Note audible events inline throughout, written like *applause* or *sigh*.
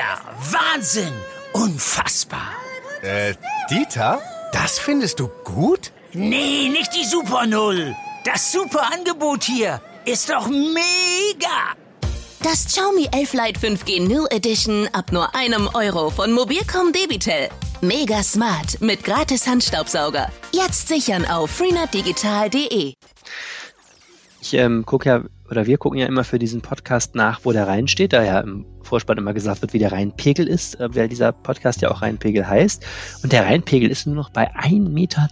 Mega! Wahnsinn! Unfassbar! Äh, Dieter? Das findest du gut? Nee, nicht die Super Null. Das super Angebot hier ist doch mega! Das Xiaomi 11 Lite 5G New Edition ab nur einem Euro von Mobilcom Debitel. Mega smart mit gratis Handstaubsauger. Jetzt sichern auf freenetdigital.de. Ich ähm, gucke ja, oder wir gucken ja immer für diesen Podcast nach, wo der Rhein steht, da ja im Vorspann immer gesagt wird, wie der Rheinpegel ist, äh, weil dieser Podcast ja auch Rheinpegel heißt. Und der Rheinpegel ist nur noch bei 1,20 Meter.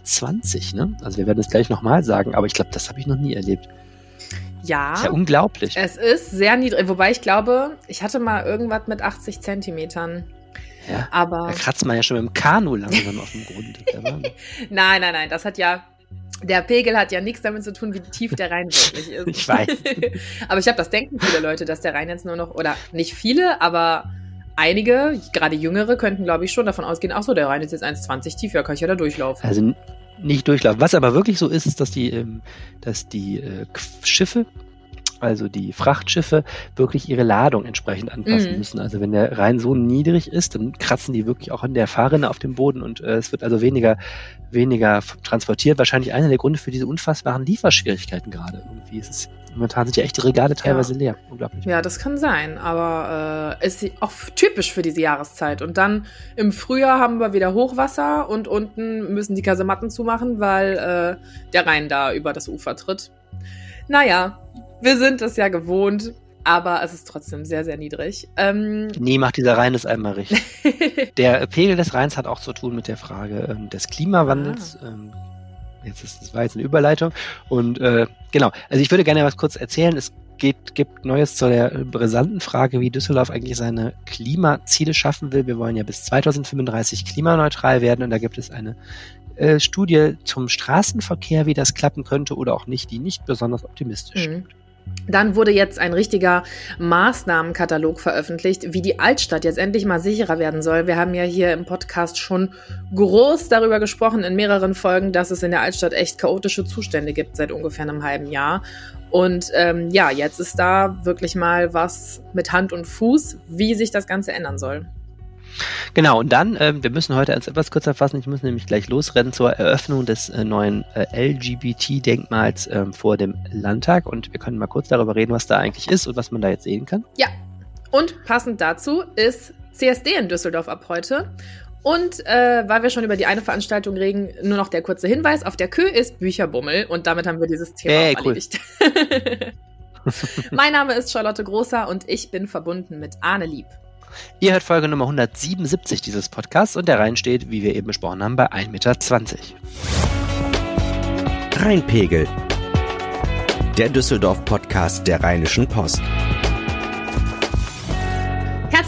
Ne? Also wir werden es gleich nochmal sagen, aber ich glaube, das habe ich noch nie erlebt. Ja. ist ja unglaublich. Es ist sehr niedrig. Wobei ich glaube, ich hatte mal irgendwas mit 80 Zentimetern. Ja, Aber. da kratzt man ja schon mit dem Kanu langsam auf dem Grund. *laughs* Nein, nein, nein. Das hat ja. Der Pegel hat ja nichts damit zu tun, wie tief der Rhein wirklich *laughs* ist. Ich weiß. *laughs* aber ich habe das denken viele Leute, dass der Rhein jetzt nur noch, oder nicht viele, aber einige, gerade jüngere, könnten, glaube ich, schon davon ausgehen, ach so, der Rhein ist jetzt 1,20 tief, ja, kann ich ja da durchlaufen. Also nicht durchlaufen. Was aber wirklich so ist, ist, dass die, ähm, dass die äh, Schiffe, also die Frachtschiffe, wirklich ihre Ladung entsprechend anpassen Mhm. müssen. Also wenn der Rhein so niedrig ist, dann kratzen die wirklich auch an der Fahrrinne auf dem Boden und äh, es wird also weniger, weniger transportiert. Wahrscheinlich einer der Gründe für diese unfassbaren Lieferschwierigkeiten gerade. Irgendwie ist es, momentan sind ja echt die Regale teilweise leer. Unglaublich. Ja, das kann sein, aber äh, ist auch typisch für diese Jahreszeit. Und dann im Frühjahr haben wir wieder Hochwasser und unten müssen die Kasematten zumachen, weil äh, der Rhein da über das Ufer tritt. Naja, wir sind es ja gewohnt, aber es ist trotzdem sehr, sehr niedrig. Ähm, Nie macht dieser Rhein es einmal *laughs* richtig. Der Pegel des Rheins hat auch zu tun mit der Frage ähm, des Klimawandels. Ah. Ähm, jetzt ist das war jetzt eine Überleitung. Und äh, genau, also ich würde gerne was kurz erzählen. Es geht, gibt Neues zu der brisanten Frage, wie Düsseldorf eigentlich seine Klimaziele schaffen will. Wir wollen ja bis 2035 klimaneutral werden und da gibt es eine äh, Studie zum Straßenverkehr, wie das klappen könnte oder auch nicht, die nicht besonders optimistisch Mhm. stimmt. Dann wurde jetzt ein richtiger Maßnahmenkatalog veröffentlicht, wie die Altstadt jetzt endlich mal sicherer werden soll. Wir haben ja hier im Podcast schon groß darüber gesprochen in mehreren Folgen, dass es in der Altstadt echt chaotische Zustände gibt seit ungefähr einem halben Jahr. Und ähm, ja, jetzt ist da wirklich mal was mit Hand und Fuß, wie sich das Ganze ändern soll. Genau, und dann, ähm, wir müssen heute als etwas kürzer fassen, ich muss nämlich gleich losrennen zur Eröffnung des äh, neuen äh, LGBT-Denkmals ähm, vor dem Landtag und wir können mal kurz darüber reden, was da eigentlich ist und was man da jetzt sehen kann. Und passend dazu ist CSD in Düsseldorf ab heute. Und äh, weil wir schon über die eine Veranstaltung reden, nur noch der kurze Hinweis: Auf der Kö ist Bücherbummel und damit haben wir dieses Thema Hey, cool. erledigt. *laughs* mein Name ist Charlotte Großer und ich bin verbunden mit Arne Lieb. Ihr hört Folge Nummer 177 dieses Podcasts und der Rhein steht, wie wir eben besprochen haben, bei 1,20 Meter. Rheinpegel. Der Düsseldorf-Podcast der Rheinischen Post.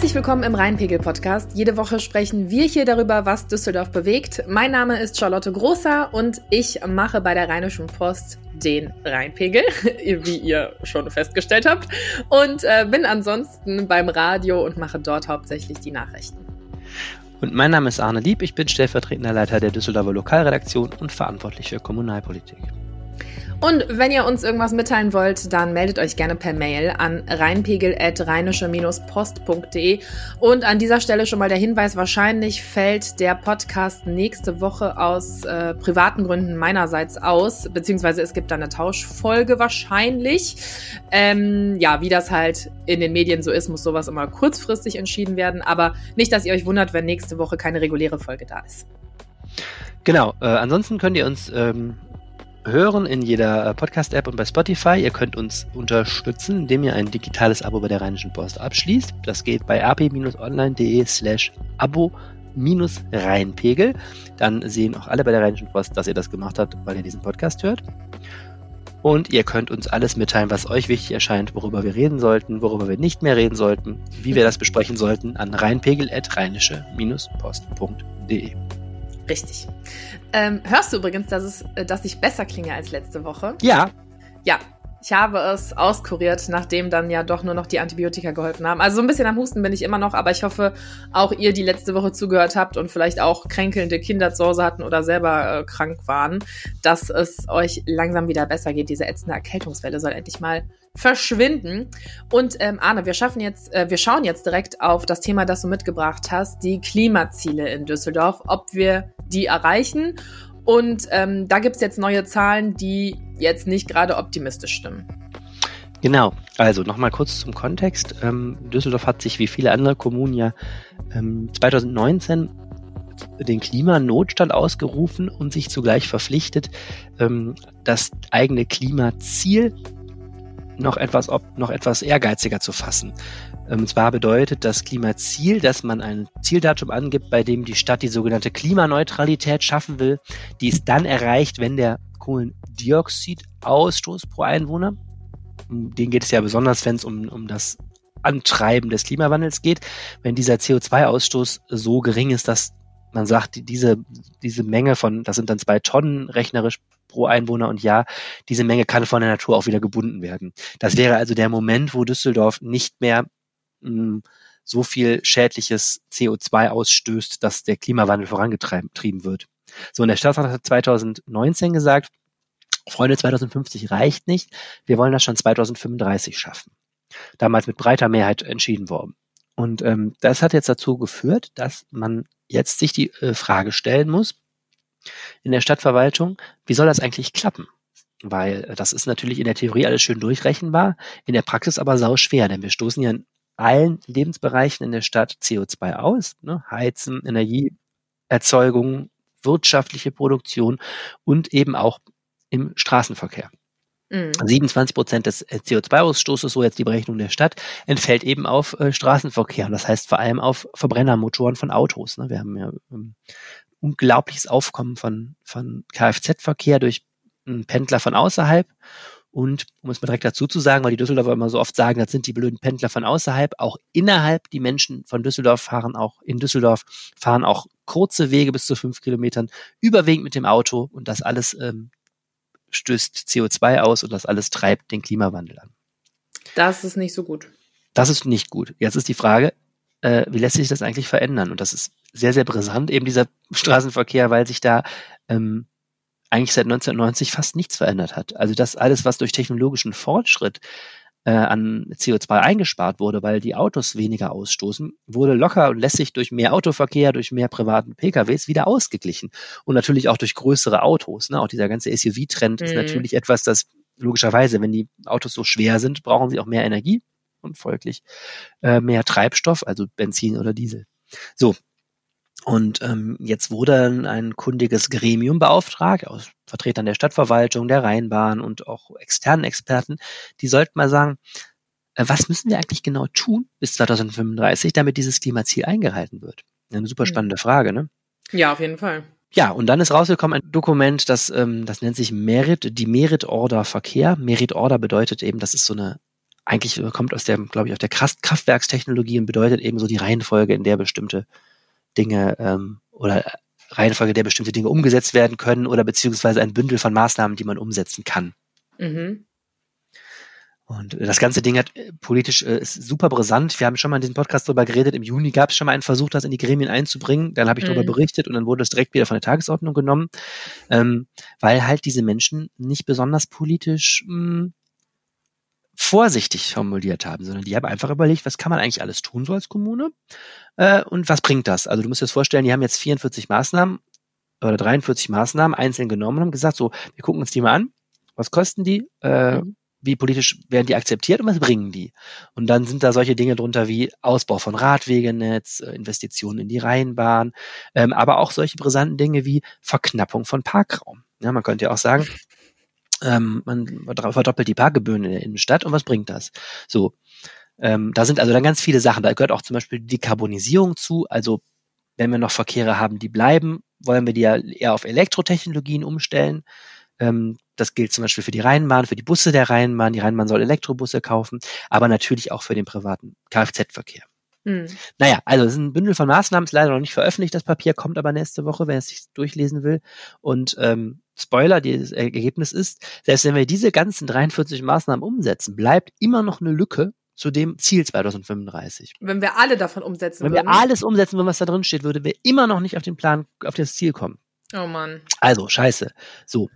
Herzlich willkommen im Rheinpegel-Podcast. Jede Woche sprechen wir hier darüber, was Düsseldorf bewegt. Mein Name ist Charlotte Großer und ich mache bei der Rheinischen Post den Rheinpegel, *laughs* wie ihr schon festgestellt habt, und äh, bin ansonsten beim Radio und mache dort hauptsächlich die Nachrichten. Und mein Name ist Arne Lieb, ich bin stellvertretender Leiter der Düsseldorfer Lokalredaktion und verantwortlich für Kommunalpolitik. Und wenn ihr uns irgendwas mitteilen wollt, dann meldet euch gerne per Mail an rheinpegel.rheinische-post.de. Und an dieser Stelle schon mal der Hinweis, wahrscheinlich fällt der Podcast nächste Woche aus äh, privaten Gründen meinerseits aus, beziehungsweise es gibt da eine Tauschfolge wahrscheinlich. Ähm, ja, wie das halt in den Medien so ist, muss sowas immer kurzfristig entschieden werden. Aber nicht, dass ihr euch wundert, wenn nächste Woche keine reguläre Folge da ist. Genau, äh, ansonsten könnt ihr uns ähm, hören in jeder äh, Podcast-App und bei Spotify. Ihr könnt uns unterstützen, indem ihr ein digitales Abo bei der Rheinischen Post abschließt. Das geht bei ap-online.de slash abo Rheinpegel. Dann sehen auch alle bei der Rheinischen Post, dass ihr das gemacht habt, weil ihr diesen Podcast hört. Und ihr könnt uns alles mitteilen, was euch wichtig erscheint, worüber wir reden sollten, worüber wir nicht mehr reden sollten, wie wir das besprechen sollten, an rheinpegel.rheinische-post.de. Richtig. Ähm, hörst du übrigens, dass, es, äh, dass ich besser klinge als letzte Woche? Ja, Ja, Ich habe es auskuriert, nachdem dann ja doch nur noch die Antibiotika geholfen haben. Also so ein bisschen am Husten bin ich immer noch, aber ich hoffe, auch ihr, die letzte Woche zugehört habt und vielleicht auch kränkelnde Kinder zu Hause hatten oder selber äh, krank waren, dass es euch langsam wieder besser geht. Diese ätzende Erkältungswelle soll endlich mal verschwinden. Und ähm, Arne, wir schaffen jetzt, äh, wir schauen jetzt direkt auf das Thema, das du mitgebracht hast, die Klimaziele in Düsseldorf, ob wir die erreichen und ähm, da gibt es jetzt neue Zahlen, die jetzt nicht gerade optimistisch stimmen. Genau, also nochmal kurz zum Kontext. Ähm, Düsseldorf hat sich wie viele andere Kommunen ja ähm, 2019 den Klimanotstand ausgerufen und sich zugleich verpflichtet, ähm, das eigene Klimaziel noch etwas, ob, noch etwas ehrgeiziger zu fassen. Und ähm, zwar bedeutet das Klimaziel, dass man ein Zieldatum angibt, bei dem die Stadt die sogenannte Klimaneutralität schaffen will. Die ist dann erreicht, wenn der Kohlendioxidausstoß pro Einwohner, um den geht es ja besonders, wenn es um, um das Antreiben des Klimawandels geht, wenn dieser CO2-Ausstoß so gering ist, dass man sagt, diese, diese Menge von, das sind dann zwei Tonnen rechnerisch pro Einwohner und ja, diese Menge kann von der Natur auch wieder gebunden werden. Das wäre also der Moment, wo Düsseldorf nicht mehr mh, hm, so viel schädliches CO2 ausstößt, dass der Klimawandel vorangetrieben wird. So, und der Staatsrat hat 2019 gesagt, Freunde, 2050 reicht nicht, wir wollen das schon 2035 schaffen. Damals mit breiter Mehrheit entschieden worden. Und ähm, das hat jetzt dazu geführt, dass man jetzt sich die äh, Frage stellen muss, in der Stadtverwaltung, wie soll das eigentlich klappen? Weil äh, das ist natürlich in der Theorie alles schön durchrechenbar, in der Praxis aber sau schwer, denn wir stoßen ja in allen Lebensbereichen in der Stadt CO2 aus, ne? Heizen, Energieerzeugung, wirtschaftliche Produktion und eben auch im Straßenverkehr. 27 mhm. Prozent des äh, CO2-Ausstoßes, so jetzt die Berechnung der Stadt, entfällt eben auf äh, Straßenverkehr. Das heißt vor allem auf Verbrennermotoren von Autos. Ne? Wir haben ja ähm, unglaubliches Aufkommen von, von Kfz-Verkehr durch einen Pendler von außerhalb. Und um es mal direkt dazu zu sagen, weil die Düsseldorfer immer so oft sagen, das sind die blöden Pendler von außerhalb, auch innerhalb, die Menschen von Düsseldorf fahren auch in Düsseldorf, fahren auch kurze Wege bis zu fünf Kilometern, überwiegend mit dem Auto und das alles ähm, stößt CO2 aus und das alles treibt den Klimawandel an. Das ist nicht so gut. Das ist nicht gut. Jetzt ist die Frage, äh, wie lässt sich das eigentlich verändern? Und das ist sehr, sehr brisant, eben dieser Straßenverkehr, weil sich da ähm, eigentlich seit 1990 fast nichts verändert hat. Also das alles, was durch technologischen Fortschritt äh, an CO2 eingespart wurde, weil die Autos weniger ausstoßen, wurde locker und lässig durch mehr Autoverkehr, durch mehr privaten PKWs wieder ausgeglichen. Und natürlich auch durch größere Autos. Ne? Auch dieser ganze SUV-Trend mhm. ist natürlich etwas, das logischerweise, wenn die Autos so schwer sind, brauchen sie auch mehr Energie und folglich äh, mehr Treibstoff, also Benzin oder Diesel. So, und ähm, jetzt wurde ein kundiges Gremium beauftragt, aus Vertretern der Stadtverwaltung, der Rheinbahn und auch externen Experten, die sollten mal sagen, äh, was müssen wir eigentlich genau tun bis 2035, damit dieses Klimaziel eingehalten wird? Eine super hm. spannende Frage, ne? Ja, auf jeden Fall. Ja, und dann ist rausgekommen ein Dokument, das, ähm, das nennt sich Merit, die Merit Order Verkehr. Merit Order bedeutet eben, das ist so eine, eigentlich kommt aus der, glaube ich, aus der Kraftwerkstechnologie und bedeutet eben so die Reihenfolge, in der bestimmte Dinge ähm, oder Reihenfolge, der bestimmte Dinge umgesetzt werden können oder beziehungsweise ein Bündel von Maßnahmen, die man umsetzen kann. Mhm. Und das ganze Ding hat äh, politisch äh, ist super brisant. Wir haben schon mal in diesem Podcast darüber geredet. Im Juni gab es schon mal einen Versuch, das in die Gremien einzubringen. Dann habe ich mhm. darüber berichtet und dann wurde es direkt wieder von der Tagesordnung genommen, ähm, weil halt diese Menschen nicht besonders politisch mh, hm, vorsichtig formuliert haben, sondern die haben einfach überlegt, was kann man eigentlich alles tun so als Kommune äh, und was bringt das? Also du musst dir das vorstellen, die haben jetzt 44 Maßnahmen oder 43 Maßnahmen einzeln genommen und haben gesagt, so, wir gucken uns die mal an, was kosten die, äh, mhm. wie politisch werden die akzeptiert und was bringen die? Und dann sind da solche Dinge drunter wie Ausbau von Radwegenetz, äh, Investitionen in die Rheinbahn, ähm, aber auch solche brisanten Dinge wie Verknappung von Parkraum. Ja, man könnte ja auch sagen, ähm, man verdoppelt die Parkgebühren in der Innenstadt und was bringt das? So, ähm, da sind also dann ganz viele Sachen. Da gehört auch zum Beispiel die Dekarbonisierung zu. Also wenn wir noch Verkehre haben, die bleiben, wollen wir die ja eher auf Elektrotechnologien umstellen. Ähm, das gilt zum Beispiel für die Rheinbahn, für die Busse der Rheinbahn. Die Rheinbahn soll Elektrobusse kaufen, aber natürlich auch für den privaten Kfz-Verkehr. Hm. Naja, also es ist ein Bündel von Maßnahmen, ist leider noch nicht veröffentlicht, das Papier, kommt aber nächste Woche, wer es sich durchlesen will. Und ähm, Spoiler, das Ergebnis ist, selbst wenn wir diese ganzen 43 Maßnahmen umsetzen, bleibt immer noch eine Lücke zu dem Ziel 2035. Wenn wir alle davon umsetzen wenn würden. Wenn wir alles umsetzen würden, was da drin steht, würde wir immer noch nicht auf den Plan, auf das Ziel kommen. Oh Mann. Also, scheiße. So.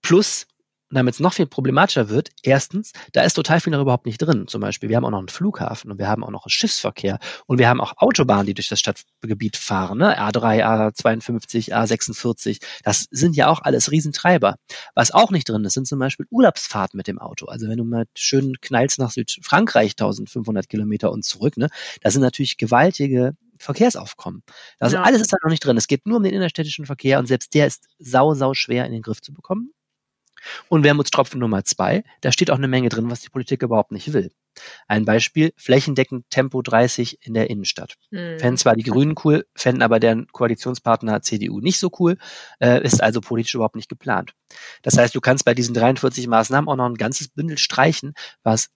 Plus, damit es noch viel problematischer wird, erstens, da ist total viel noch überhaupt nicht drin. Zum Beispiel, wir haben auch noch einen Flughafen und wir haben auch noch einen Schiffsverkehr und wir haben auch Autobahnen, die durch das Stadtgebiet fahren, ne? A3, A52, A46. Das sind ja auch alles Riesentreiber. Was auch nicht drin ist, sind zum Beispiel Urlaubsfahrten mit dem Auto. Also wenn du mal schön knallst nach Südfrankreich 1500 Kilometer und zurück, ne? Das sind natürlich gewaltige Verkehrsaufkommen. Also ja. alles ist da noch nicht drin. Es geht nur um den innerstädtischen Verkehr und selbst der ist sau, sau schwer in den Griff zu bekommen. Und Wermutstropfen Nummer zwei, da steht auch eine Menge drin, was die Politik überhaupt nicht will. Ein Beispiel, flächendeckend Tempo 30 in der Innenstadt. Mhm. Fänden zwar die Grünen cool, fänden aber deren Koalitionspartner CDU nicht so cool, äh, ist also politisch überhaupt nicht geplant. Das heißt, du kannst bei diesen 43 Maßnahmen auch noch ein ganzes Bündel streichen, was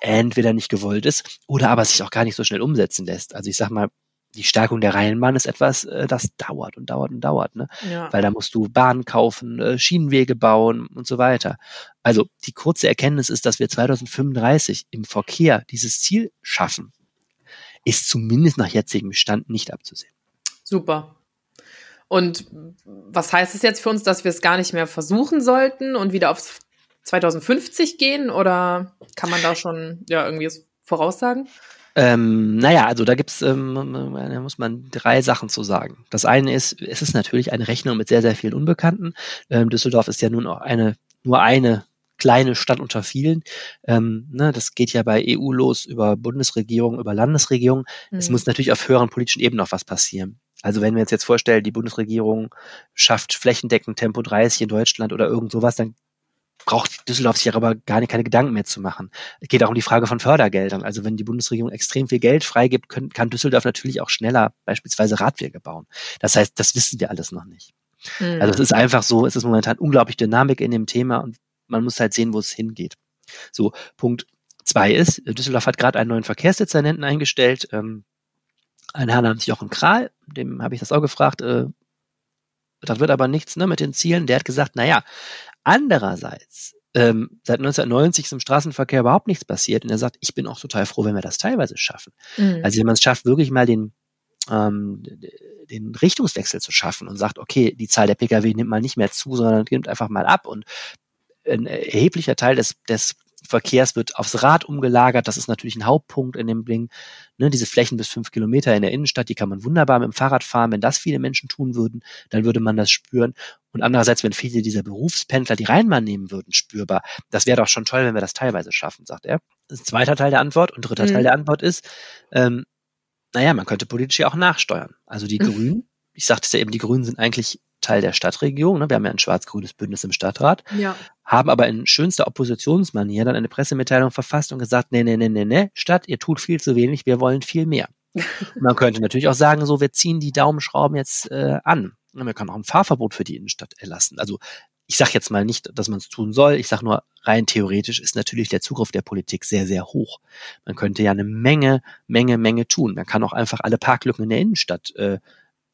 entweder nicht gewollt ist oder aber sich auch gar nicht so schnell umsetzen lässt. Also ich sag mal, die Stärkung der Reihenbahn ist etwas, äh, das dauert und dauert und dauert, ne? Ja. Weil da musst du Bahnen kaufen, äh, Schienenwege bauen und so weiter. Also die kurze Erkenntnis ist, dass wir 2035 im Verkehr dieses Ziel schaffen, ist zumindest nach jetzigem Stand nicht abzusehen. Super. Und was heißt es jetzt für uns, dass wir es gar nicht mehr versuchen sollten und wieder auf 2050 gehen? Oder kann man da schon ja irgendwie voraussagen? Ähm, naja, also da gibt's, ähm, da muss man drei Sachen zu sagen. Das eine ist, es ist natürlich eine Rechnung mit sehr, sehr vielen Unbekannten. Ähm, Düsseldorf ist ja nun auch eine, nur eine kleine Stadt unter vielen. Ähm, ne, das geht ja bei EU los über Bundesregierung, über Landesregierung. Mhm. Es muss natürlich auf höheren politischen Ebenen noch was passieren. Also wenn wir uns jetzt vorstellen, die Bundesregierung schafft flächendeckend Tempo 30 in Deutschland oder irgend sowas, dann braucht Düsseldorf sich aber gar nicht, keine Gedanken mehr zu machen. Es geht auch um die Frage von Fördergeldern. Also wenn die Bundesregierung extrem viel Geld freigibt, können, kann Düsseldorf natürlich auch schneller beispielsweise Radwege bauen. Das heißt, das wissen wir alles noch nicht. Mhm. Also es ist einfach so, es ist momentan unglaublich Dynamik in dem Thema und man muss halt sehen, wo es hingeht. So, Punkt zwei ist, Düsseldorf hat gerade einen neuen Verkehrsdezernenten eingestellt. Ähm, ein Herr namens Jochen Kral, dem habe ich das auch gefragt, äh, das wird aber nichts ne, mit den Zielen. Der hat gesagt, naja, Andererseits, ähm, seit 1990 ist im Straßenverkehr überhaupt nichts passiert und er sagt, ich bin auch total froh, wenn wir das teilweise schaffen. Mhm. Also wenn man es schafft, wirklich mal den, ähm, den Richtungswechsel zu schaffen und sagt, okay, die Zahl der Pkw nimmt mal nicht mehr zu, sondern nimmt einfach mal ab und ein erheblicher Teil des, des Verkehrs wird aufs Rad umgelagert. Das ist natürlich ein Hauptpunkt in dem Ding. Ne, diese Flächen bis fünf Kilometer in der Innenstadt, die kann man wunderbar mit dem Fahrrad fahren. Wenn das viele Menschen tun würden, dann würde man das spüren. Und andererseits, wenn viele dieser Berufspendler die Rheinbahn nehmen würden, spürbar. Das wäre doch schon toll, wenn wir das teilweise schaffen, sagt er. Das ist zweiter Teil der Antwort. Und dritter mhm. Teil der Antwort ist, ähm, naja, man könnte politisch ja auch nachsteuern. Also die mhm. Grünen, ich sagte es ja eben, die Grünen sind eigentlich Teil der Stadtregierung. Ne? Wir haben ja ein schwarz-grünes Bündnis im Stadtrat. Ja. Haben aber in schönster Oppositionsmanier dann eine Pressemitteilung verfasst und gesagt, nee, nee, nee, nee, nee, Stadt, ihr tut viel zu wenig, wir wollen viel mehr. *laughs* Man könnte natürlich auch sagen, so, wir ziehen die Daumenschrauben jetzt äh, an. Und wir können auch ein Fahrverbot für die Innenstadt erlassen. Also ich sage jetzt mal nicht, dass man es tun soll. Ich sage nur, rein theoretisch ist natürlich der Zugriff der Politik sehr, sehr hoch. Man könnte ja eine Menge, Menge, Menge tun. Man kann auch einfach alle Parklücken in der Innenstadt äh,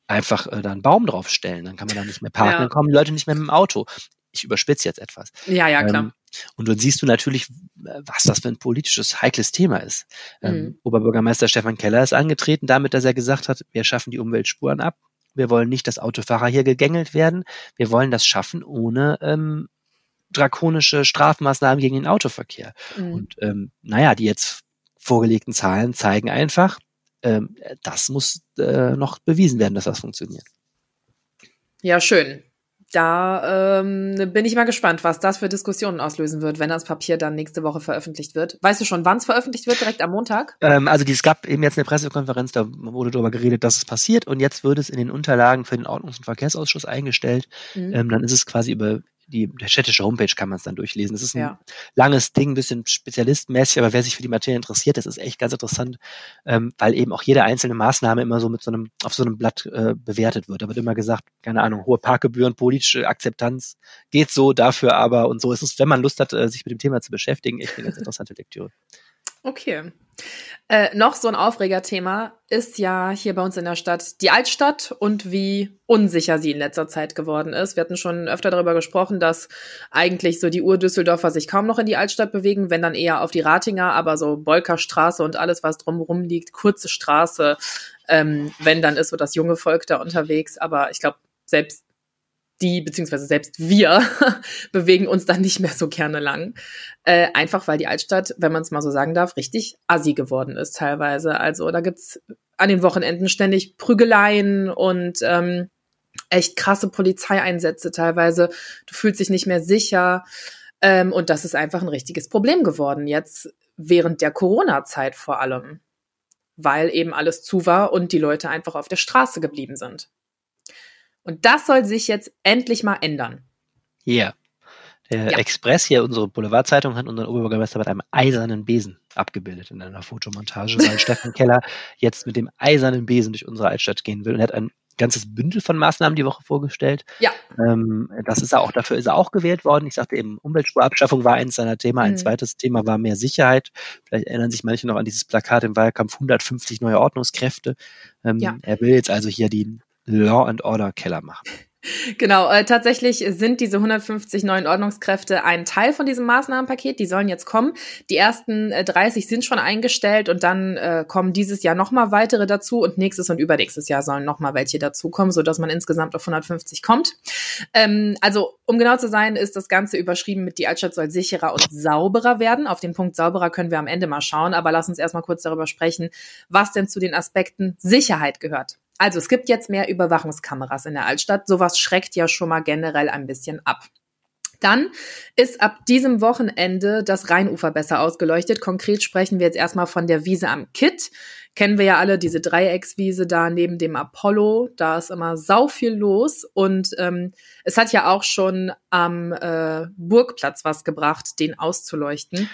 einfach äh, da einen Baum draufstellen. Dann kann man da nicht mehr parken, ja. dann kommen die Leute nicht mehr mit dem Auto. Ich überspitze jetzt etwas. Ja, ja, klar. Ähm, und dann siehst du natürlich, was das für ein politisches, heikles Thema ist. Ähm, mhm. Oberbürgermeister Stefan Keller ist angetreten damit, dass er gesagt hat, wir schaffen die Umweltspuren ab. Wir wollen nicht, dass Autofahrer hier gegängelt werden. Wir wollen das schaffen ohne ähm, drakonische Strafmaßnahmen gegen den Autoverkehr. Mhm. Und ähm, naja, die jetzt vorgelegten Zahlen zeigen einfach, ähm, das muss äh, noch bewiesen werden, dass das funktioniert. Ja, schön. Da ähm, bin ich mal gespannt, was das für Diskussionen auslösen wird, wenn das Papier dann nächste Woche veröffentlicht wird. Weißt du schon, wann es veröffentlicht wird? Direkt am Montag? Ähm, also es gab eben jetzt eine Pressekonferenz, da wurde darüber geredet, dass es passiert und jetzt wird es in den Unterlagen für den Ordnungs- und Verkehrsausschuss eingestellt. Mhm. Ähm, dann ist es quasi über die städtische Homepage kann man es dann durchlesen. Das ist ein ja. langes Ding, ein bisschen spezialistenmäßig, aber wer sich für die Materie interessiert, das ist echt ganz interessant, ähm, weil eben auch jede einzelne Maßnahme immer so mit so einem, auf so einem Blatt äh, bewertet wird. Da wird immer gesagt, keine Ahnung, hohe Parkgebühren, politische Akzeptanz, geht so, dafür aber und so ist es, wenn man Lust hat, äh, sich mit dem Thema zu beschäftigen, echt eine ganz interessante Lektüre. Okay. Äh, noch so ein Aufregerthema ist ja hier bei uns in der Stadt die Altstadt und wie unsicher sie in letzter Zeit geworden ist. Wir hatten schon öfter darüber gesprochen, dass eigentlich so die Ur-Düsseldorfer sich kaum noch in die Altstadt bewegen, wenn dann eher auf die Ratinger, aber so Bolkerstraße und alles, was drumherum liegt, kurze Straße, ähm, wenn dann ist so das junge Volk da unterwegs. Aber ich glaube, selbst die, beziehungsweise selbst wir, *laughs* bewegen uns dann nicht mehr so gerne lang. Äh, einfach weil die Altstadt, wenn man es mal so sagen darf, richtig assi geworden ist teilweise. Also da gibt's an den Wochenenden ständig Prügeleien und ähm, echt krasse Polizeieinsätze teilweise. Du fühlst dich nicht mehr sicher. Ähm, und das ist einfach ein richtiges Problem geworden, jetzt während der Corona-Zeit vor allem. Weil eben alles zu war und die Leute einfach auf der Straße geblieben sind. Und das soll sich jetzt endlich mal ändern. Ja. Yeah. Der ja. Express hier, unsere Boulevardzeitung, hat unseren Oberbürgermeister mit einem eisernen Besen abgebildet in einer Fotomontage, weil *laughs* Steffen Keller jetzt mit dem eisernen Besen durch unsere Altstadt gehen will und er hat ein ganzes Bündel von Maßnahmen die Woche vorgestellt. Ja. Ähm, das ist er auch, dafür ist er auch gewählt worden. Ich sagte eben, Umweltspurabschaffung war eins seiner Themen. Ein mhm. zweites Thema war mehr Sicherheit. Vielleicht erinnern sich manche noch an dieses Plakat im Wahlkampf 150 neue Ordnungskräfte. Ähm, ja. Er will jetzt also hier die Law and Order Keller machen. *laughs* Genau, äh, tatsächlich sind diese 150 neuen Ordnungskräfte ein Teil von diesem Maßnahmenpaket. Die sollen jetzt kommen. Die ersten äh, 30 sind schon eingestellt und dann äh, kommen dieses Jahr nochmal weitere dazu und nächstes und übernächstes Jahr sollen nochmal welche dazukommen, sodass man insgesamt auf 150 kommt. Ähm, also, um genau zu sein, ist das Ganze überschrieben mit die Altstadt soll sicherer und sauberer werden. Auf den Punkt sauberer können wir am Ende mal schauen, aber lass uns erstmal kurz darüber sprechen, was denn zu den Aspekten Sicherheit gehört. Also es gibt jetzt mehr Überwachungskameras in der Altstadt. Sowas schreckt ja schon mal generell ein bisschen ab. Dann ist ab diesem Wochenende das Rheinufer besser ausgeleuchtet. Konkret sprechen wir jetzt erstmal von der Wiese am Kitt. Kennen wir ja alle diese Dreieckswiese da neben dem Apollo. Da ist immer sau viel los. Und ähm, es hat ja auch schon am äh, Burgplatz was gebracht, den auszuleuchten.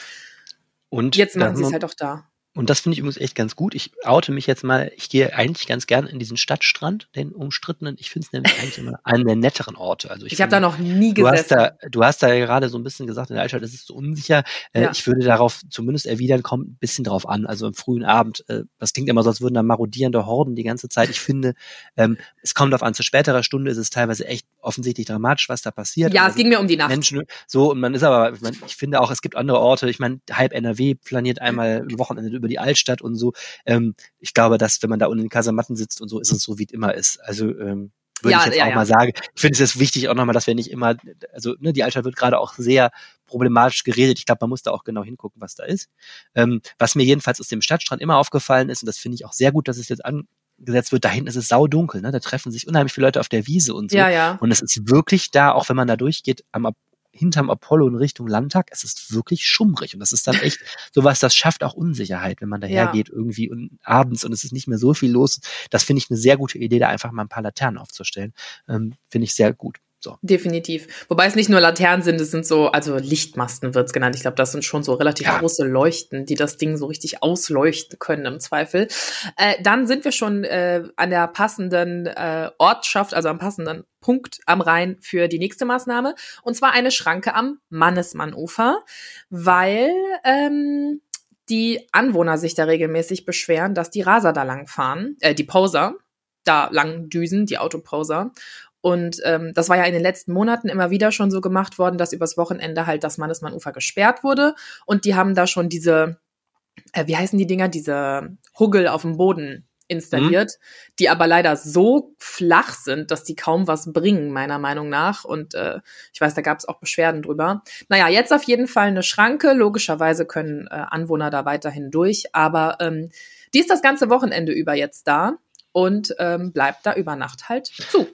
Und jetzt machen sie es halt auch da. Und das finde ich übrigens echt ganz gut. Ich oute mich jetzt mal, ich gehe eigentlich ganz gern in diesen Stadtstrand, den umstrittenen. Ich finde es nämlich eigentlich immer einen der netteren Orte. Also ich, ich habe da noch nie gesessen. Du hast da, du hast da gerade so ein bisschen gesagt, in der Altstadt ist es so unsicher. Äh, ja. Ich würde darauf zumindest erwidern, kommt ein bisschen drauf an. Also im frühen Abend, äh, das klingt immer so, als würden da marodierende Horden die ganze Zeit. Ich finde, ähm, es kommt darauf an, zu späterer Stunde ist es teilweise echt offensichtlich dramatisch, was da passiert. Ja, es ging mir um die Nacht. Menschen, so, und man ist aber, ich, mein, ich finde auch, es gibt andere Orte. Ich meine, halb NRW planiert einmal ein Wochenende über die Altstadt und so. Ähm, ich glaube, dass wenn man da unten in den Kasematten sitzt und so, ist es so, wie es immer ist. Also ähm, würde ja, ich jetzt ja, auch ja. mal sagen. Ich finde es jetzt wichtig auch nochmal, dass wir nicht immer, also ne, die Altstadt wird gerade auch sehr problematisch geredet. Ich glaube, man muss da auch genau hingucken, was da ist. Ähm, was mir jedenfalls aus dem Stadtstrand immer aufgefallen ist, und das finde ich auch sehr gut, dass es jetzt angesetzt wird, da hinten ist es saudunkel, ne? Da treffen sich unheimlich viele Leute auf der Wiese und so. Ja, ja. Und es ist wirklich da, auch wenn man da durchgeht, am hinterm Apollo in Richtung Landtag, es ist wirklich schummrig und das ist dann echt *laughs* sowas, das schafft auch Unsicherheit, wenn man dahergeht ja. irgendwie und abends und es ist nicht mehr so viel los. Das finde ich eine sehr gute Idee, da einfach mal ein paar Laternen aufzustellen. Ähm, finde ich sehr gut. So. Definitiv. Wobei es nicht nur Laternen sind, es sind so, also Lichtmasten wird's genannt. Ich glaube, das sind schon so relativ ja. große Leuchten, die das Ding so richtig ausleuchten können im Zweifel. Äh, dann sind wir schon äh, an der passenden äh, Ortschaft, also am passenden Punkt am Rhein für die nächste Maßnahme. Und zwar eine Schranke am Mannesmannufer, weil ähm, die Anwohner sich da regelmäßig beschweren, dass die Raser da lang fahren, äh, die Poser da lang düsen, die Autoposer. Und ähm, das war ja in den letzten Monaten immer wieder schon so gemacht worden, dass übers Wochenende halt das Mannesmann-Ufer gesperrt wurde. Und die haben da schon diese, äh, wie heißen die Dinger, diese Huggel auf dem Boden installiert, mhm. die aber leider so flach sind, dass die kaum was bringen, meiner Meinung nach. Und äh, ich weiß, da gab es auch Beschwerden drüber. Naja, jetzt auf jeden Fall eine Schranke. Logischerweise können äh, Anwohner da weiterhin durch, aber ähm, die ist das ganze Wochenende über jetzt da und ähm, bleibt da über Nacht halt zu.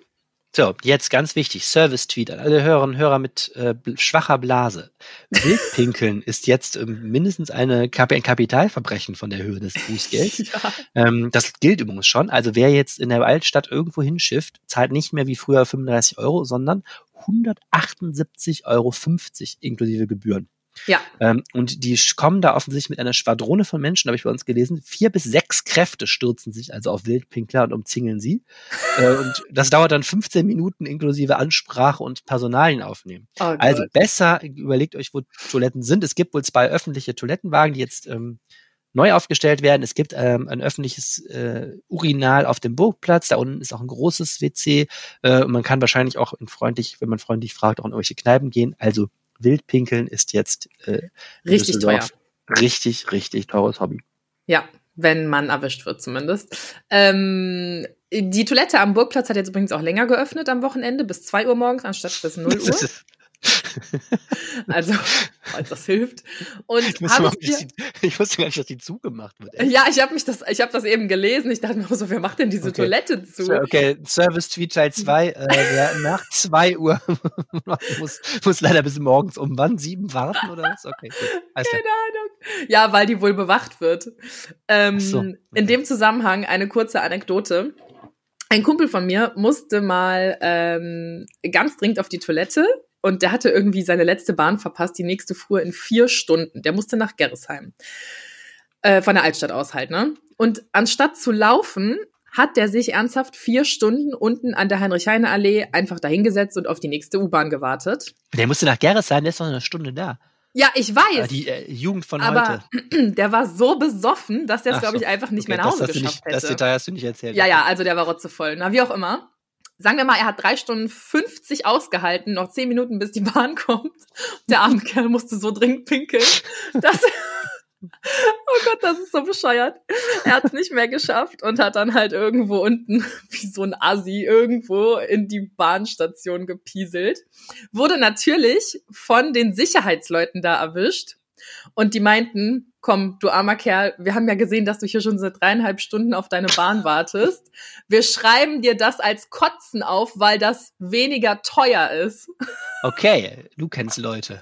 So, jetzt ganz wichtig, Service-Tweet an alle Hörerinnen und Hörer mit äh, schwacher Blase. Wildpinkeln *laughs* ist jetzt ähm, mindestens eine, ein Kapitalverbrechen von der Höhe des Bußgelds. *laughs* ja. ähm, das gilt übrigens schon. Also wer jetzt in der Altstadt irgendwo hinschifft, zahlt nicht mehr wie früher 35 Euro, sondern 178,50 Euro inklusive Gebühren. Ja. Ähm, und die kommen da offensichtlich mit einer Schwadrone von Menschen, habe ich bei uns gelesen. Vier bis sechs Kräfte stürzen sich also auf Wildpinkler und umzingeln sie. *laughs* äh, und das dauert dann 15 Minuten inklusive Ansprache und Personalien aufnehmen. Oh also besser überlegt euch, wo Toiletten sind. Es gibt wohl zwei öffentliche Toilettenwagen, die jetzt ähm, neu aufgestellt werden. Es gibt ähm, ein öffentliches äh, Urinal auf dem Burgplatz. Da unten ist auch ein großes WC. Äh, und man kann wahrscheinlich auch in freundlich, wenn man freundlich fragt, auch in irgendwelche Kneipen gehen. Also Wildpinkeln ist jetzt äh, richtig teuer. Richtig, richtig teures Hobby. Ja, wenn man erwischt wird zumindest. Ähm, die Toilette am Burgplatz hat jetzt übrigens auch länger geöffnet am Wochenende, bis 2 Uhr morgens anstatt bis *laughs* 0 Uhr. *laughs* also, falls das hilft. Und ich, wusste ich, die, ich wusste gar nicht, dass die zugemacht wird. Echt? Ja, ich habe mich das, ich habe das eben gelesen. Ich dachte mir so, wer macht denn diese okay. Toilette zu? Okay, Service Tweet Teil 2. äh, nach 2 Uhr *laughs* muss, muss leider bis morgens um wann? Sieben warten oder was? Okay, gut. Keine Ahnung. Ja, weil die wohl bewacht wird. Ähm, so, okay. In dem Zusammenhang eine kurze Anekdote. Ein Kumpel von mir musste mal ähm, ganz dringend auf die Toilette und der hatte irgendwie seine letzte Bahn verpasst. Die nächste fuhr in vier Stunden. Der musste nach Gerresheim. Äh, von der Altstadt aus halt, ne? Und anstatt zu laufen, hat der sich ernsthaft vier Stunden unten an der Heinrich-Heine-Allee einfach dahingesetzt und auf die nächste U-Bahn gewartet. Der musste nach Gerresheim, der ist noch eine Stunde da. Ja, ich weiß. Die äh, Jugend von aber heute. *clears throat* der war so besoffen, dass der es, glaube ich, einfach nicht okay, mehr nach Hause geschafft nicht, hätte. Das Detail hast du nicht erzählt. Ja, ja, also der war rotzevoll. Na, wie auch immer sagen wir mal, er hat drei Stunden 50 ausgehalten, noch zehn Minuten, bis die Bahn kommt. Der arme Kerl musste so dringend pinkeln, dass *laughs* Oh Gott, das ist so bescheuert. Er hat es nicht mehr geschafft und hat dann halt irgendwo unten, *laughs* wie so ein Assi, irgendwo in die Bahnstation gepieselt. Wurde natürlich von den Sicherheitsleuten da erwischt. Und die meinten, komm, du armer Kerl, wir haben ja gesehen, dass du hier schon seit dreieinhalb Stunden auf deine Bahn wartest. Wir schreiben dir das als Kotzen auf, weil das weniger teuer ist. Okay, du kennst Leute.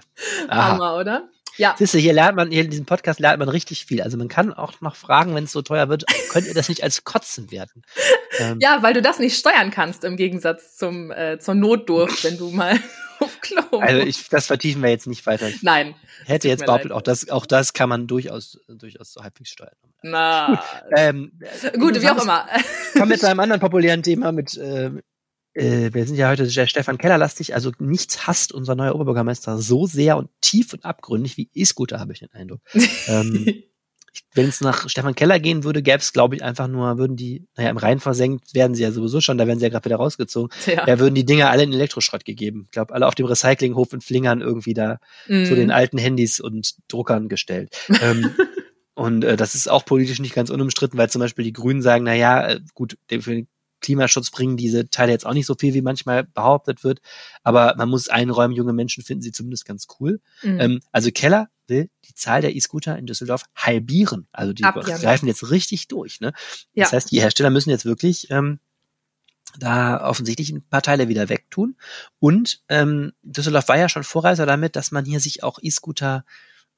Aha. Hammer, oder? Ja. Siehst du, hier lernt man, hier in diesem Podcast lernt man richtig viel. Also man kann auch noch fragen, wenn es so teuer wird, könnt ihr das nicht als Kotzen werten? *laughs* Ähm. Ja, weil du das nicht steuern kannst im Gegensatz zum, äh, zur Notdurft, wenn du mal *laughs* auf Klo Also ich, das vertiefen wir jetzt nicht weiter. Ich Nein. Hätte jetzt behauptet, auch das, auch das kann man durchaus, durchaus so halbwegs steuern. Na. ähm, Gut, wie auch immer. Kommen wir zu einem *laughs* anderen populären Thema mit, äh, äh, wir sind ja heute sehr Stefan Keller lastig, also nichts hasst unser neuer Oberbürgermeister so sehr und tief und abgründig wie E-Scooter, habe ich den Eindruck. *laughs* ähm, wenn es nach Stefan Keller gehen würde, gäbe es, glaube ich, einfach nur, würden die, naja, im Rhein versenkt werden sie ja sowieso schon, da werden sie ja gerade wieder rausgezogen. Ja. Da würden die Dinger alle in Elektroschrott gegeben. Ich glaube, alle auf dem Recyclinghof in Flingern irgendwie da mm. zu den alten Handys und Druckern gestellt. ähm, *laughs* und äh, das ist auch politisch nicht ganz unumstritten, weil zum Beispiel die Grünen sagen, na ja, äh, gut, für den Klimaschutz bringen diese Teile jetzt auch nicht so viel, wie manchmal behauptet wird. Aber man muss einräumen, junge Menschen finden sie zumindest ganz cool. Mhm. Ähm, also Keller will die Zahl der E-Scooter in Düsseldorf halbieren. Also die Abjahren. greifen jetzt richtig durch. Ne? Ja. Das heißt, die Hersteller müssen jetzt wirklich ähm, da offensichtlich ein paar Teile wieder wegtun. Und ähm, Düsseldorf war ja schon Vorreiser damit, dass man hier sich auch E-Scooter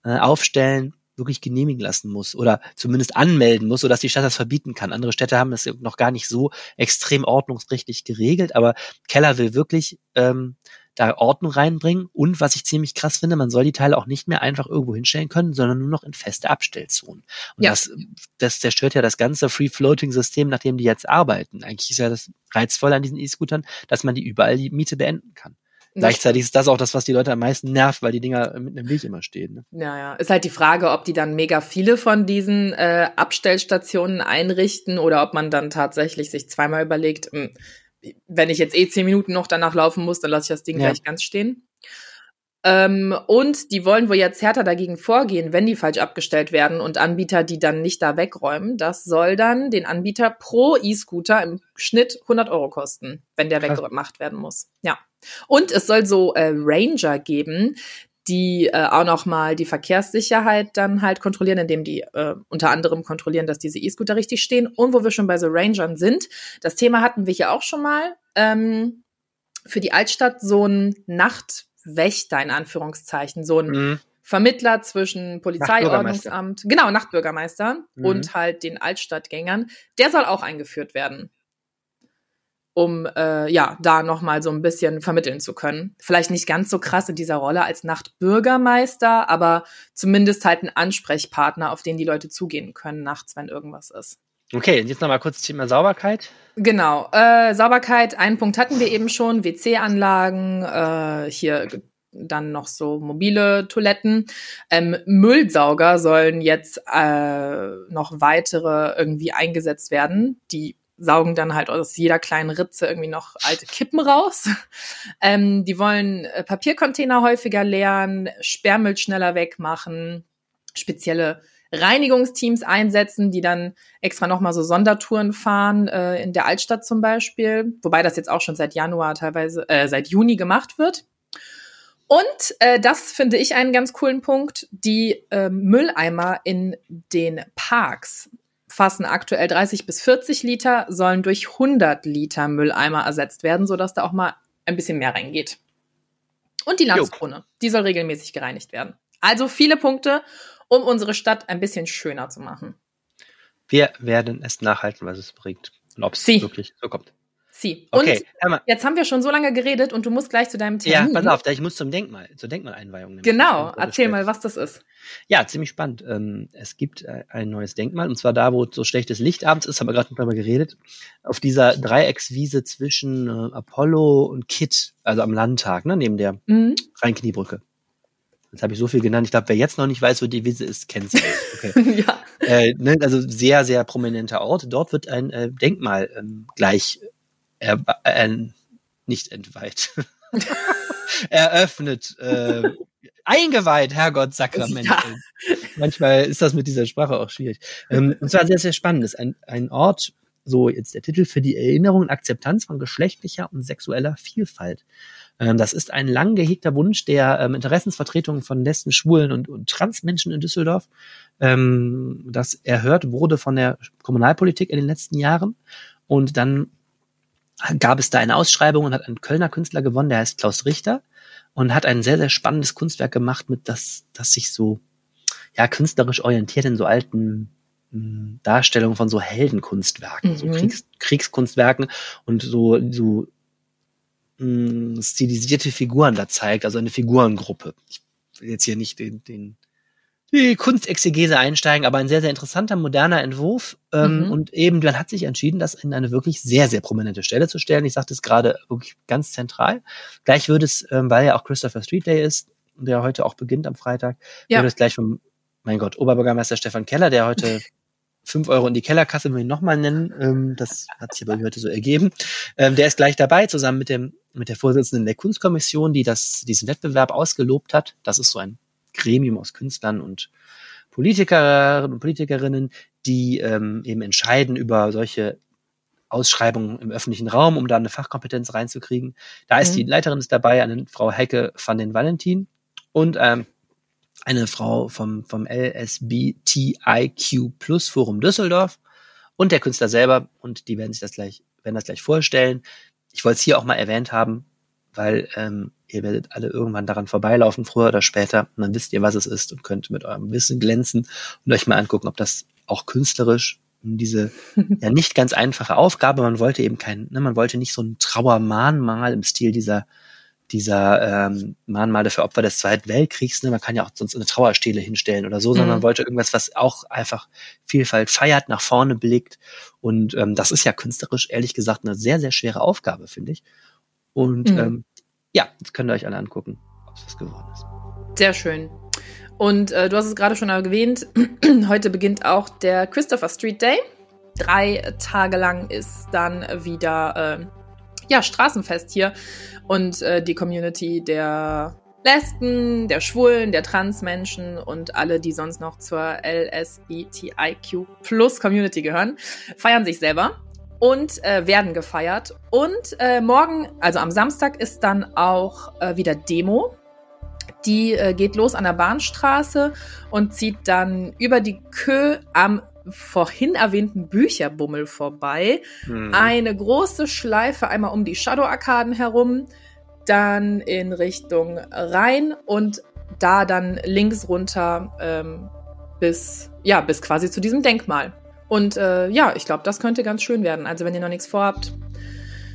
äh, aufstellen wirklich genehmigen lassen muss oder zumindest anmelden muss, sodass die Stadt das verbieten kann. Andere Städte haben das noch gar nicht so extrem ordnungsrechtlich geregelt, aber Keller will wirklich ähm, da Ordnung reinbringen und was ich ziemlich krass finde, man soll die Teile auch nicht mehr einfach irgendwo hinstellen können, sondern nur noch in feste Abstellzonen. Und ja. das, das zerstört ja das ganze Free-Floating-System, nachdem die jetzt arbeiten. Eigentlich ist ja das reizvoll an diesen E-Scootern, dass man die überall die Miete beenden kann. Gleichzeitig ist das auch das, was die Leute am meisten nervt, weil die Dinger mit einem Weg immer stehen. Ne? Ja, ja. Ist halt die Frage, ob die dann mega viele von diesen äh, Abstellstationen einrichten oder ob man dann tatsächlich sich zweimal überlegt, mh, hm, wenn ich jetzt eh zehn Minuten noch danach laufen muss, dann lasse ich das Ding ja. gleich ganz stehen. Ähm, und die wollen wohl jetzt härter dagegen vorgehen, wenn die falsch abgestellt werden und Anbieter, die dann nicht da wegräumen. Das soll dann den Anbieter pro E-Scooter im Schnitt 100 Euro kosten, wenn der weggemacht werden muss. Ja. Und es soll so äh, Ranger geben, die äh, auch noch mal die Verkehrssicherheit dann halt kontrollieren, indem die äh, unter anderem kontrollieren, dass diese E-Scooter richtig stehen. Und wo wir schon bei so Rangern sind, das Thema hatten wir hier auch schon mal. Ähm, für die Altstadt so ein Nachtwächter in Anführungszeichen, so ein mhm. Vermittler zwischen Polizeiordnungsamt, genau, Nachtbürgermeister mhm. und halt den Altstadtgängern, der soll auch eingeführt werden um äh, ja da noch mal so ein bisschen vermitteln zu können. Vielleicht nicht ganz so krass in dieser Rolle als Nachtbürgermeister, aber zumindest halt ein Ansprechpartner, auf den die Leute zugehen können nachts, wenn irgendwas ist. Okay, jetzt noch mal kurz Thema Sauberkeit. Genau, äh, Sauberkeit. Einen Punkt hatten wir eben schon: WC-Anlagen, äh, hier dann noch so mobile Toiletten. Ähm, Müllsauger sollen jetzt äh, noch weitere irgendwie eingesetzt werden. Die saugen dann halt aus jeder kleinen Ritze irgendwie noch alte Kippen raus. *laughs* Ähm, die wollen äh, Papiercontainer häufiger leeren, Sperrmüll schneller wegmachen, spezielle Reinigungsteams einsetzen, die dann extra nochmal so Sondertouren fahren, äh, in der Altstadt zum Beispiel, wobei das jetzt auch schon seit Januar teilweise, äh, seit Juni gemacht wird. Und äh, das finde ich einen ganz coolen Punkt. Die äh, Mülleimer in den Parks fassen aktuell 30 bis 40 Liter, sollen durch 100 Liter Mülleimer ersetzt werden, sodass da auch mal ein bisschen mehr reingeht. Und die Landskrone, die soll regelmäßig gereinigt werden. Also viele Punkte um unsere Stadt ein bisschen schöner zu machen. Wir werden es nachhalten, was es bringt. Und ob es wirklich so kommt. Sie. Okay, und jetzt haben wir schon so lange geredet und du musst gleich zu deinem Termin. Ja, pass auf, ich muss zum Denkmal, zur Denkmaleinweihung. Genau, erzähl mal, was das ist. Ja, ziemlich spannend. Ähm, es gibt äh, ein neues Denkmal und zwar da, wo so schlechtes Licht abends ist, haben wir gerade darüber geredet, auf dieser Dreieckswiese zwischen äh, Apollo und Kit, also am Landtag, ne, neben der mhm. Rheinkniebrücke. Jetzt habe ich so viel genannt. Ich glaube, wer jetzt noch nicht weiß, wo die Wiese ist, kennt sie. Okay. *laughs* ja. Äh, ne, also sehr, sehr prominenter Ort. Dort wird ein äh, Denkmal ähm, gleich äh, äh, nicht entweiht. *laughs* eröffnet, äh, eingeweiht, Herrgott Sakrament. Ja. Manchmal ist das mit dieser Sprache auch schwierig. Ähm, und zwar sehr, sehr spannend. Es ist ein, ein Ort, so jetzt der Titel für die Erinnerung und Akzeptanz von geschlechtlicher und sexueller Vielfalt. Ähm, das ist ein lang gehegter Wunsch der ähm, Interessensvertretungen von Lesben, Schwulen und, und Transmenschen in Düsseldorf, ähm, das erhört wurde von der Kommunalpolitik in den letzten Jahren. Und dann gab es da eine Ausschreibung und hat ein Kölner Künstler gewonnen, der heißt Klaus Richter und hat ein sehr, sehr spannendes Kunstwerk gemacht, mit das, das sich so ja künstlerisch orientiert in so alten hm, Darstellungen von so Heldenkunstwerken, mhm. so Kriegs, Kriegskunstwerken und so, so mh, stilisierte Figuren da zeigt, also eine Figurengruppe. Ich will jetzt hier nicht den, den die Kunstexegese einsteigen, aber ein sehr, sehr interessanter, moderner Entwurf. Ähm, mhm. Und eben, man hat sich entschieden, das in eine wirklich sehr, sehr prominente Stelle zu stellen. Ich sagte es gerade wirklich ganz zentral. Gleich würde es, ähm, weil ja auch Christopher Street Day ist, der heute auch beginnt am Freitag, ja. würde es gleich vom, mein Gott, Oberbürgermeister Stefan Keller, der heute *laughs* fünf Euro in die Kellerkasse will ich nochmal nennen. Ähm, das hat sich aber heute so ergeben. Ähm, der ist gleich dabei, zusammen mit dem mit der Vorsitzenden der Kunstkommission, die das diesen Wettbewerb ausgelobt hat. Das ist so ein Gremium aus Künstlern und Politikerinnen und Politikerinnen, die ähm, eben entscheiden über solche Ausschreibungen im öffentlichen Raum, um da eine Fachkompetenz reinzukriegen. Da ist mhm. die Leiterin ist dabei, eine Frau Heike van den Valentin und ähm, eine Frau vom, vom LSBTIQ Plus Forum Düsseldorf und der Künstler selber und die werden sich das gleich, werden das gleich vorstellen. Ich wollte es hier auch mal erwähnt haben, weil ähm, ihr werdet alle irgendwann daran vorbeilaufen, früher oder später. Und dann wisst ihr, was es ist und könnt mit eurem Wissen glänzen und euch mal angucken, ob das auch künstlerisch diese *laughs* ja nicht ganz einfache Aufgabe, man wollte eben kein, ne, man wollte nicht so ein Trauermahnmal im Stil dieser dieser ähm, Mahnmale für Opfer des Zweiten Weltkriegs, ne, man kann ja auch sonst eine Trauerstele hinstellen oder so, sondern man mhm. wollte irgendwas, was auch einfach Vielfalt feiert, nach vorne blickt. Und ähm, das ist ja künstlerisch, ehrlich gesagt, eine sehr, sehr schwere Aufgabe, finde ich. Und mhm. ähm, ja, jetzt könnt ihr euch alle angucken, ob es was geworden ist. Sehr schön. Und äh, du hast es gerade schon erwähnt, *clears throat* heute beginnt auch der Christopher Street Day. Drei Tage lang ist dann wieder äh, ja, Straßenfest hier und äh, die Community der Lesben, der Schwulen, der Transmenschen und alle, die sonst noch zur LSBTIQ Plus Community gehören, feiern sich selber und äh, werden gefeiert. Und äh, morgen, also am Samstag, ist dann auch äh, wieder Demo. Die äh, geht los an der Bahnstraße und zieht dann über die Kö am vorhin erwähnten Bücherbummel vorbei. Mhm. Eine große Schleife einmal um die Shadow-Arkaden herum, dann in Richtung Rhein und da dann links runter ähm, bis, ja, bis quasi zu diesem Denkmal. Und äh, ja, ich glaube, das könnte ganz schön werden. Also wenn ihr noch nichts vorhabt,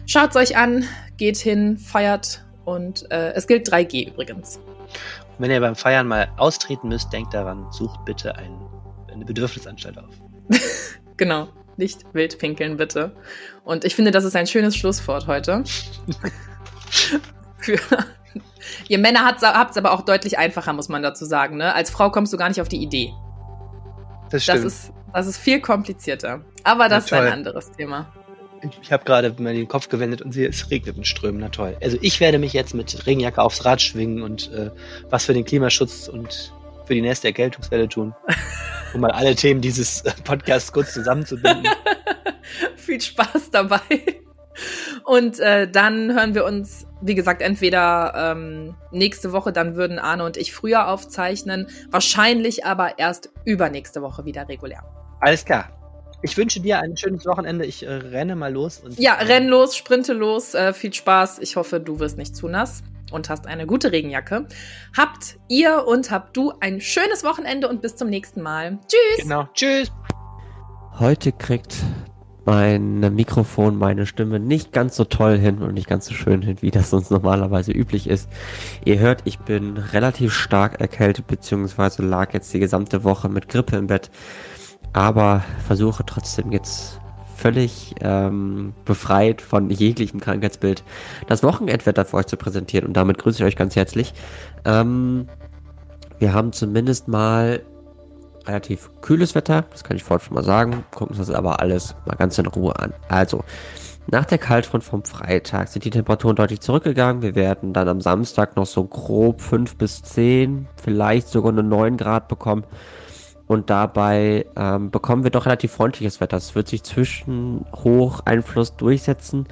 schaut es euch an, geht hin, feiert und äh, es gilt 3G übrigens. Und wenn ihr beim Feiern mal austreten müsst, denkt daran, sucht bitte ein, eine Bedürfnisanstalt auf. *laughs* genau, nicht wild pinkeln bitte. Und ich finde, das ist ein schönes Schlusswort heute. für, *laughs* *laughs* Ihr Männer habt es aber auch deutlich einfacher, muss man dazu sagen. Ne? Als Frau kommst du gar nicht auf die Idee. Das stimmt. Das ist, das ist viel komplizierter. Aber das ist ein anderes Thema. Ich habe gerade mal den Kopf gewendet und sehe, es regnet in Strömen. Na toll. Also ich werde mich jetzt mit Regenjacke aufs Rad schwingen und äh, was für den Klimaschutz und für die nächste Erkältungswelle tun. *laughs* um mal alle Themen dieses äh, Podcasts kurz zusammenzubinden. *laughs* Viel Spaß dabei. Und äh, dann hören wir uns, wie gesagt, entweder ähm, nächste Woche, dann würden Arne und ich früher aufzeichnen, wahrscheinlich aber erst übernächste Woche wieder regulär. Alles klar. Ich wünsche dir ein schönes Wochenende. Ich äh, renne mal los. Und, ja, renn los, sprinte los. Äh, viel Spaß. Ich hoffe, du wirst nicht zu nass und hast eine gute Regenjacke. Habt ihr und habt du ein schönes Wochenende und bis zum nächsten Mal. Tschüss. Genau. Tschüss. Heute kriegt mein Mikrofon meine Stimme nicht ganz so toll hin und nicht ganz so schön hin, wie das sonst normalerweise üblich ist. Ihr hört, ich bin relativ stark erkältet, beziehungsweise lag jetzt die gesamte Woche mit Grippe im Bett, aber versuche trotzdem jetzt völlig ähm, befreit von jeglichem Krankheitsbild das Wochenendwetter für euch zu präsentieren und damit grüße ich euch ganz herzlich. Ähm, wir haben zumindest mal relativ kühles Wetter, das kann ich vorhin schon mal sagen. Gucken wir uns das aber alles mal ganz in Ruhe an. Also, nach der Kaltfront vom Freitag sind die Temperaturen deutlich zurückgegangen. Wir werden dann am Samstag noch so grob 5 bis 10, vielleicht sogar eine 9 Grad bekommen. Und dabei ähm, bekommen wir doch relativ freundliches Wetter. Es wird sich zwischen Hocheinfluss durchsetzen,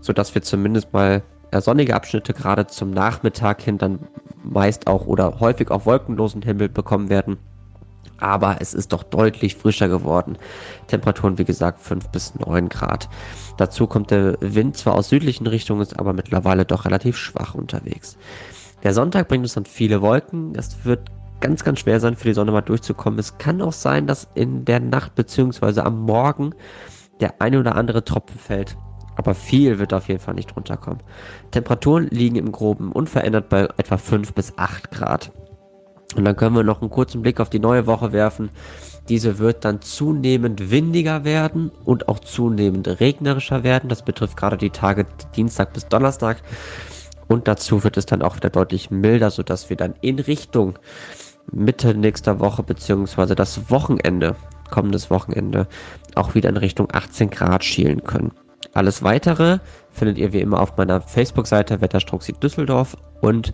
sodass wir zumindest mal äh, sonnige Abschnitte gerade zum Nachmittag hin dann meist auch oder häufig auch wolkenlosen Himmel bekommen werden aber es ist doch deutlich frischer geworden. Temperaturen, wie gesagt, 5 bis 9 Grad. Dazu kommt der Wind zwar aus südlichen Richtungen, ist aber mittlerweile doch relativ schwach unterwegs. Der Sonntag bringt uns dann viele Wolken. Es wird ganz, ganz schwer sein, für die Sonne mal durchzukommen. Es kann auch sein, dass in der Nacht bzw. am Morgen der eine oder andere Tropfen fällt. Aber viel wird auf jeden Fall nicht runterkommen. Temperaturen liegen im Groben unverändert bei etwa 5 bis 8 Grad. Und dann können wir noch einen kurzen Blick auf die neue Woche werfen. Diese wird dann zunehmend windiger werden und auch zunehmend regnerischer werden. Das betrifft gerade die Tage Dienstag bis Donnerstag. Und dazu wird es dann auch wieder deutlich milder, sodass wir dann in Richtung Mitte nächster Woche beziehungsweise das Wochenende, kommendes Wochenende, auch wieder in Richtung 18 Grad schielen können. Alles weitere findet ihr wie immer auf meiner Facebook-Seite Wetterstruxi Düsseldorf und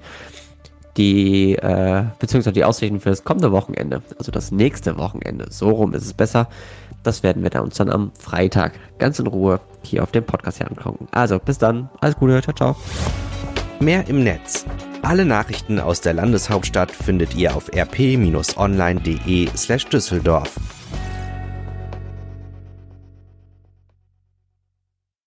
die, äh, beziehungsweise die Aussichten für das kommende Wochenende, also das nächste Wochenende, so rum ist es besser. Das werden wir dann uns dann am Freitag ganz in Ruhe hier auf dem Podcast hier angucken. Also bis dann, alles Gute, ciao, ciao. Mehr im Netz. Alle Nachrichten aus der Landeshauptstadt findet ihr auf rp-online.de slash Düsseldorf.